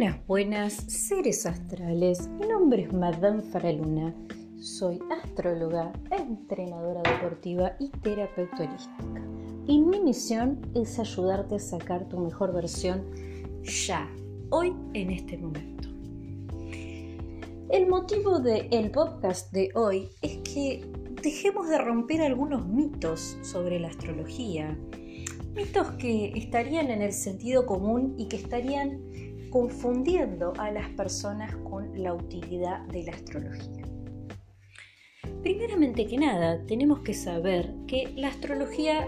Buenas, buenas, seres astrales. Mi nombre es Madame Faraluna. Soy astróloga, entrenadora deportiva y terapeuta holística. Y mi misión es ayudarte a sacar tu mejor versión ya, hoy, en este momento. El motivo del podcast de hoy es que dejemos de romper algunos mitos sobre la astrología. Mitos que estarían en el sentido común y que estarían confundiendo a las personas con la utilidad de la astrología. Primeramente que nada, tenemos que saber que la astrología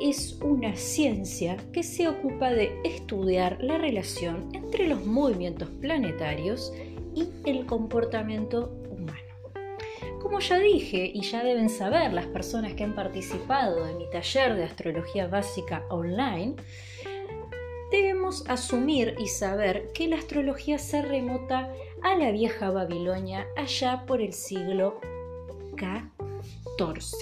es una ciencia que se ocupa de estudiar la relación entre los movimientos planetarios y el comportamiento humano. Como ya dije y ya deben saber las personas que han participado en mi taller de astrología básica online, asumir y saber que la astrología se remota a la vieja Babilonia allá por el siglo XIV.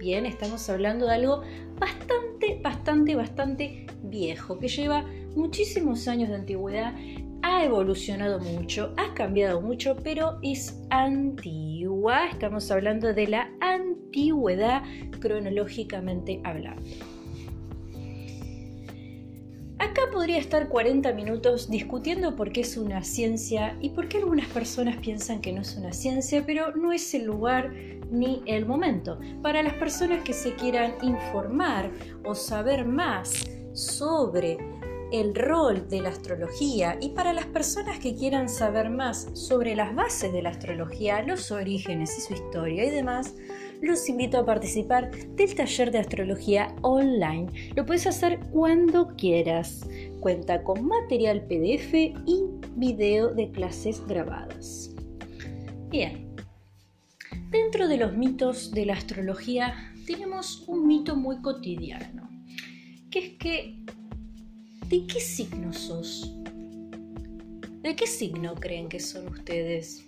Bien, estamos hablando de algo bastante, bastante, bastante viejo, que lleva muchísimos años de antigüedad, ha evolucionado mucho, ha cambiado mucho, pero es antigua. Estamos hablando de la antigüedad cronológicamente hablando. Acá podría estar 40 minutos discutiendo por qué es una ciencia y por qué algunas personas piensan que no es una ciencia, pero no es el lugar ni el momento. Para las personas que se quieran informar o saber más sobre el rol de la astrología y para las personas que quieran saber más sobre las bases de la astrología, los orígenes y su historia y demás, los invito a participar del taller de astrología online. Lo puedes hacer cuando quieras. Cuenta con material PDF y video de clases grabadas. Bien, dentro de los mitos de la astrología tenemos un mito muy cotidiano, que es que ¿de qué signo sos? ¿De qué signo creen que son ustedes?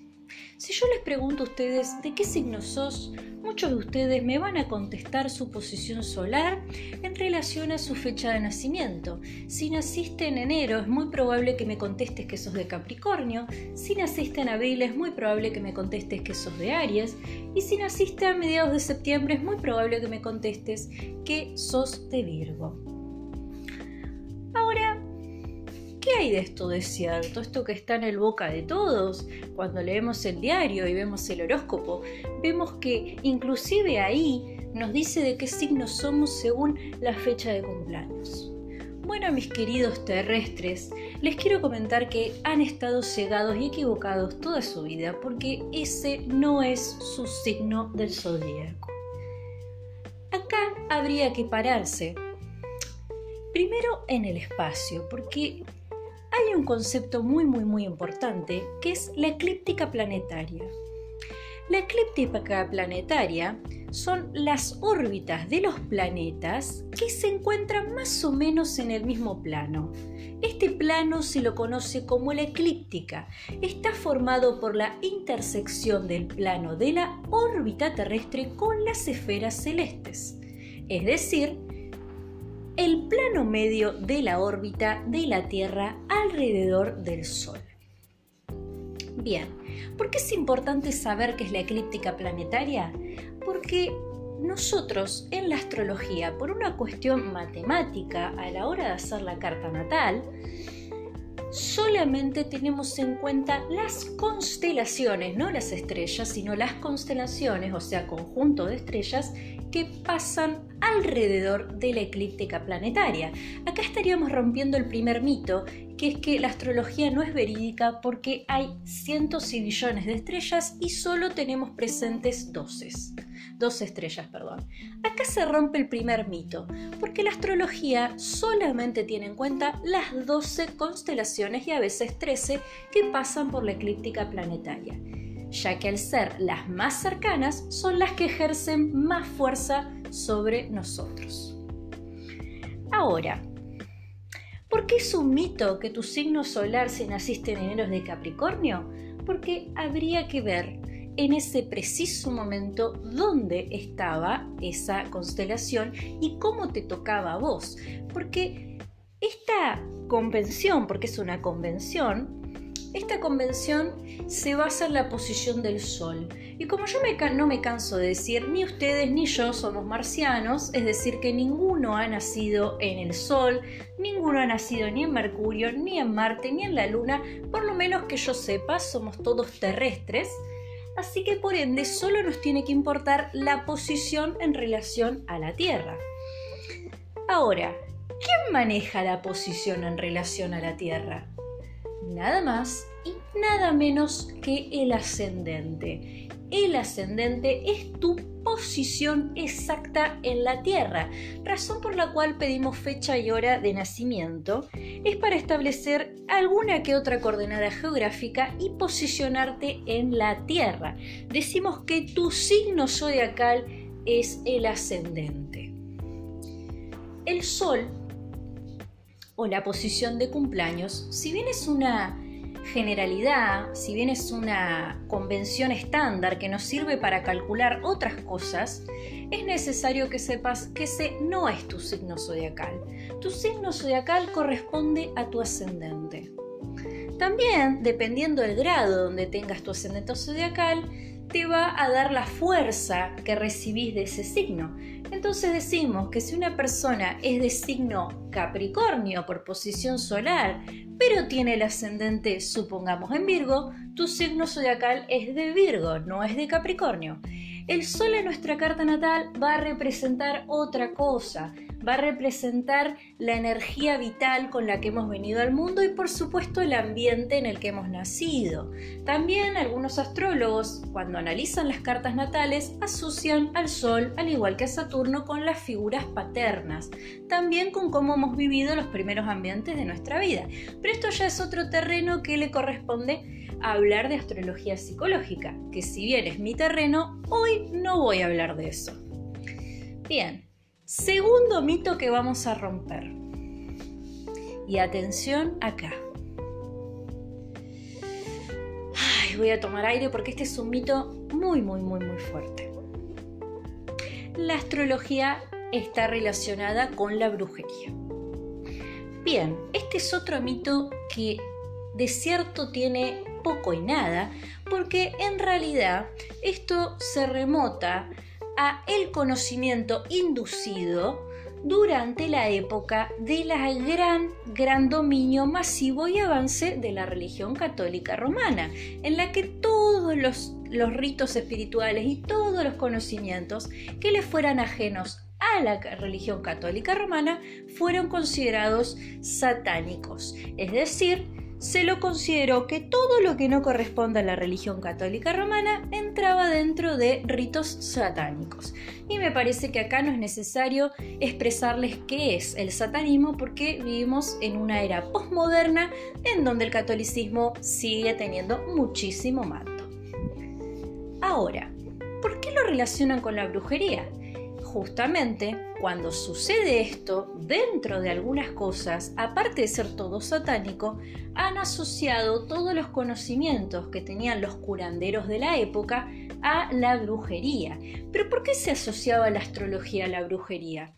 Si yo les pregunto a ustedes de qué signo sos, muchos de ustedes me van a contestar su posición solar en relación a su fecha de nacimiento. Si naciste en enero, es muy probable que me contestes que sos de Capricornio. Si naciste en abril, es muy probable que me contestes que sos de Aries. Y si naciste a mediados de septiembre, es muy probable que me contestes que sos de Virgo. Esto de cierto? Esto que está en el boca de todos. Cuando leemos el diario y vemos el horóscopo, vemos que inclusive ahí nos dice de qué signo somos según la fecha de cumpleaños. Bueno, mis queridos terrestres, les quiero comentar que han estado cegados y equivocados toda su vida porque ese no es su signo del zodíaco. Acá habría que pararse Primero en el espacio, porque hay un concepto muy muy muy importante que es la eclíptica planetaria. La eclíptica planetaria son las órbitas de los planetas que se encuentran más o menos en el mismo plano. Este plano se lo conoce como la eclíptica. Está formado por la intersección del plano de la órbita terrestre con las esferas celestes. Es decir, el plano medio de la órbita de la Tierra alrededor del Sol. Bien, ¿por qué es importante saber qué es la eclíptica planetaria? Porque nosotros en la astrología, por una cuestión matemática a la hora de hacer la carta natal, solamente tenemos en cuenta las constelaciones, no las estrellas, sino las constelaciones, o sea, conjunto de estrellas que pasan alrededor de la eclíptica planetaria. Acá estaríamos rompiendo el primer mito, que es que la astrología no es verídica porque hay cientos y billones de estrellas y solo tenemos presentes 12. Dos estrellas, perdón. Acá se rompe el primer mito, porque la astrología solamente tiene en cuenta las 12 constelaciones y a veces 13 que pasan por la eclíptica planetaria ya que al ser las más cercanas son las que ejercen más fuerza sobre nosotros. Ahora, ¿por qué es un mito que tu signo solar si naciste en enero de Capricornio? Porque habría que ver en ese preciso momento dónde estaba esa constelación y cómo te tocaba a vos. Porque Esta convención, porque es una convención, esta convención se basa en la posición del Sol. Y como yo no me canso de decir, ni ustedes ni yo somos marcianos, es decir, que ninguno ha nacido en el Sol, ninguno ha nacido ni en Mercurio, ni en Marte, ni en la Luna, por lo menos que yo sepa, somos todos terrestres. Así que por ende solo nos tiene que importar la posición en relación a la Tierra. Ahora, ¿quién maneja la posición en relación a la Tierra? nada más y nada menos que el ascendente. El ascendente es tu posición exacta en la Tierra, razón por la cual pedimos fecha y hora de nacimiento, es para establecer alguna que otra coordenada geográfica y posicionarte en la Tierra. Decimos que tu signo zodiacal es el ascendente. El Sol o la posición de cumpleaños, si bien es una generalidad, si bien es una convención estándar que nos sirve para calcular otras cosas, es necesario que sepas que ese no es tu signo zodiacal. Tu signo zodiacal corresponde a tu ascendente. También, dependiendo del grado donde tengas tu ascendente zodiacal, te va a dar la fuerza que recibís de ese signo. Entonces decimos que si una persona es de signo Capricornio por posición solar, pero tiene el ascendente, supongamos, en Virgo, tu signo zodiacal es de Virgo, no es de Capricornio. El Sol en nuestra carta natal va a representar otra cosa, va a representar la energía vital con la que hemos venido al mundo y por supuesto el ambiente en el que hemos nacido. También algunos astrólogos, cuando analizan las cartas natales, asocian al Sol, al igual que a Saturno, con las figuras paternas, también con cómo hemos vivido los primeros ambientes de nuestra vida. Pero esto ya es otro terreno que le corresponde a hablar de astrología psicológica, que si bien es mi terreno, hoy no voy a hablar de eso. Bien, Segundo mito que vamos a romper. Y atención acá. voy a tomar aire porque este es un mito muy, muy, muy, muy fuerte. La astrología está relacionada con la brujería. Bien, este es otro mito que de cierto tiene poco y nada, porque en realidad esto se remota a el conocimiento inducido durante la época del gran, gran dominio masivo y avance de la religión católica romana, en la que todos los, los ritos espirituales y todos los conocimientos que le fueran ajenos a la religión católica romana fueron considerados satánicos, es decir, se lo consideró que todo lo que no corresponde a la religión católica romana entraba dentro de ritos satánicos. Y me parece que acá no es necesario expresarles qué es el satanismo porque vivimos en una era postmoderna en donde el catolicismo sigue teniendo muchísimo mando. Ahora, ¿por qué lo relacionan con la brujería? Justamente cuando sucede esto, dentro de algunas cosas, aparte de ser todo satánico, han asociado todos los conocimientos que tenían los curanderos de la época a la brujería. ¿Pero por qué se asociaba la astrología a la brujería?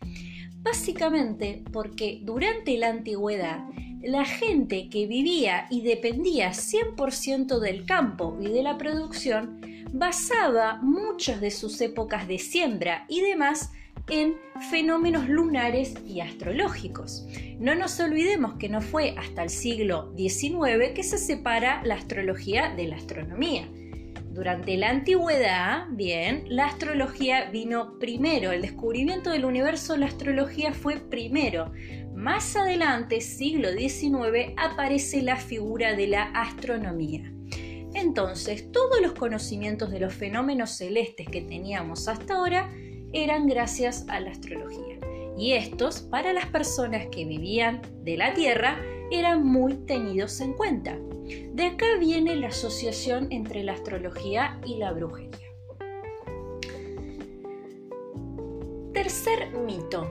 Básicamente porque durante la antigüedad la gente que vivía y dependía 100% del campo y de la producción basaba muchas de sus épocas de siembra y demás en fenómenos lunares y astrológicos. No nos olvidemos que no fue hasta el siglo XIX que se separa la astrología de la astronomía. Durante la antigüedad, bien, la astrología vino primero, el descubrimiento del universo, la astrología fue primero. Más adelante, siglo XIX, aparece la figura de la astronomía. Entonces, todos los conocimientos de los fenómenos celestes que teníamos hasta ahora eran gracias a la astrología. Y estos, para las personas que vivían de la Tierra, eran muy tenidos en cuenta. De acá viene la asociación entre la astrología y la brujería. Tercer mito.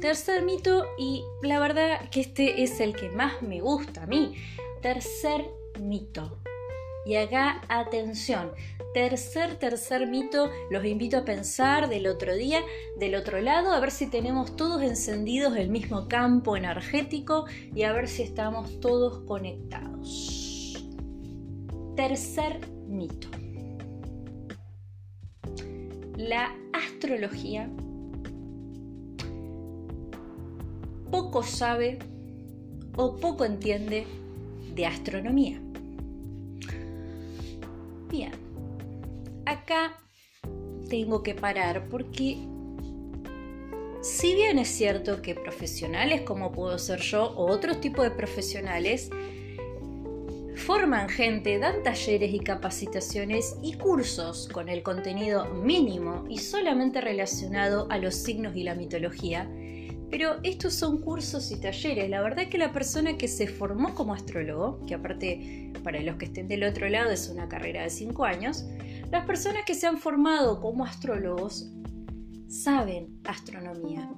Tercer mito y la verdad que este es el que más me gusta a mí. Tercer mito. Y acá atención, Tercer, tercer mito, los invito a pensar del otro día, del otro lado, a ver si tenemos todos encendidos el mismo campo energético y a ver si estamos todos conectados. Tercer mito. La astrología poco sabe o poco entiende de astronomía. Bien, acá tengo que parar porque si bien es cierto que profesionales como puedo ser yo o otros tipos de profesionales forman gente, dan talleres y capacitaciones y cursos con el contenido mínimo y solamente relacionado a los signos y la mitología, pero estos son cursos y talleres. La verdad que la persona que se formó como astrólogo, que aparte para los que estén del otro lado es una carrera de 5 años, las personas que se han formado como astrólogos saben astronomía.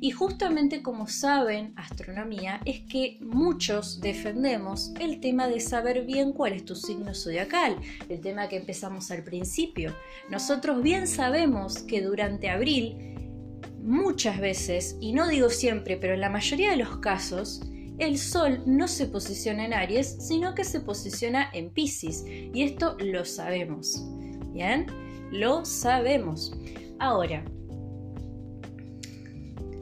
Y justamente como saben astronomía es que muchos defendemos el tema de saber bien cuál es tu signo zodiacal, el tema que empezamos al principio. Nosotros bien sabemos que durante abril muchas veces, y no digo siempre, pero en la mayoría de los casos, el Sol no se posiciona en Aries, sino que se posiciona en Pisces. Y esto lo sabemos. ¿Bien? Lo sabemos. Ahora,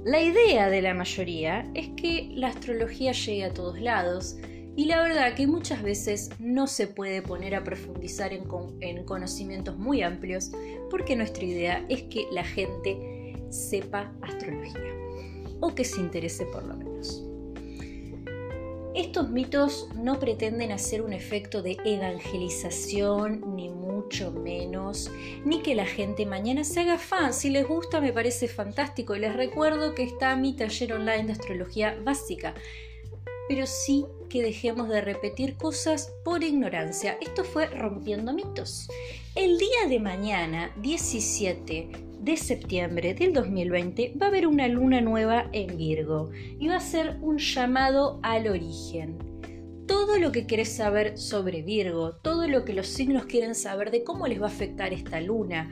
la idea de la mayoría es que la astrología llegue a todos lados y la verdad que muchas veces no se puede poner a profundizar en, en conocimientos muy amplios porque nuestra idea es que la gente sepa astrología o que se interese por lo menos. Estos mitos no pretenden hacer un efecto de evangelización, ni mucho menos, ni que la gente mañana se haga fan. Si les gusta, me parece fantástico. Y les recuerdo que está mi taller online de astrología básica. Pero sí que dejemos de repetir cosas por ignorancia. Esto fue rompiendo mitos. El día de mañana, 17 de septiembre del 2020 va a haber una luna nueva en Virgo y va a ser un llamado al origen. Todo lo que querés saber sobre Virgo, todo lo que los signos quieren saber de cómo les va a afectar esta luna,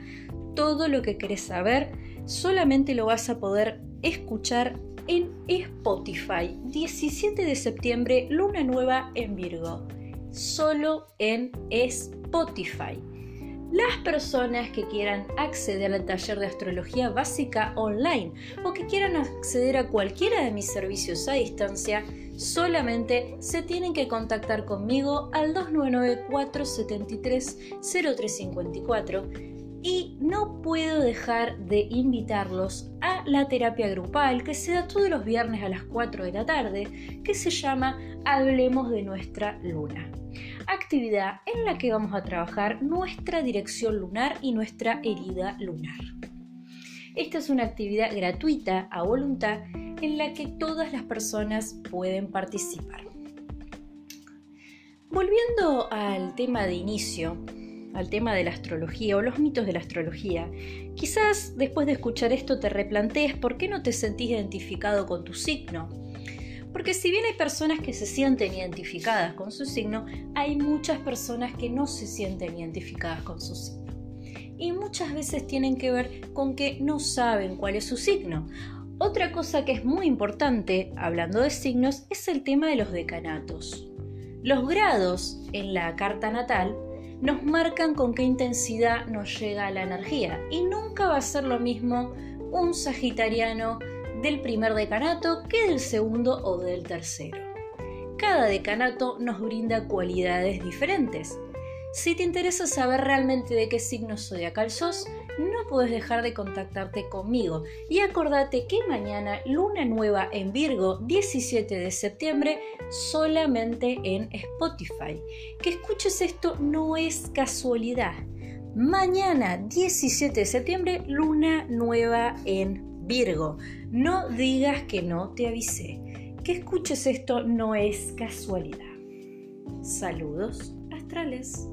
todo lo que querés saber, solamente lo vas a poder escuchar en Spotify. 17 de septiembre, luna nueva en Virgo. Solo en Spotify. Las personas que quieran acceder al taller de astrología básica online o que quieran acceder a cualquiera de mis servicios a distancia, solamente se tienen que contactar conmigo al 299-473-0354 y no puedo dejar de invitarlos a la terapia grupal que se da todos los viernes a las 4 de la tarde, que se llama Hablemos de nuestra luna actividad en la que vamos a trabajar nuestra dirección lunar y nuestra herida lunar. Esta es una actividad gratuita a voluntad en la que todas las personas pueden participar. Volviendo al tema de inicio, al tema de la astrología o los mitos de la astrología, quizás después de escuchar esto te replantees por qué no te sentís identificado con tu signo porque si bien hay personas que se sienten identificadas con su signo, hay muchas personas que no se sienten identificadas con su signo. Y muchas veces tienen que ver con que no saben cuál es su signo. Otra cosa que es muy importante, hablando de signos, es el tema de los decanatos. Los grados en la carta natal nos marcan con qué intensidad nos llega la energía y nunca va a ser lo mismo un sagitariano del primer decanato que del segundo o del tercero. Cada decanato nos brinda cualidades diferentes. Si te interesa saber realmente de qué signo zodiacal sos, no puedes dejar de contactarte conmigo y acordate que mañana luna nueva en Virgo 17 de septiembre solamente en Spotify. Que escuches esto no es casualidad. Mañana 17 de septiembre luna nueva en Virgo, no digas que no te avisé. Que escuches esto no es casualidad. Saludos astrales.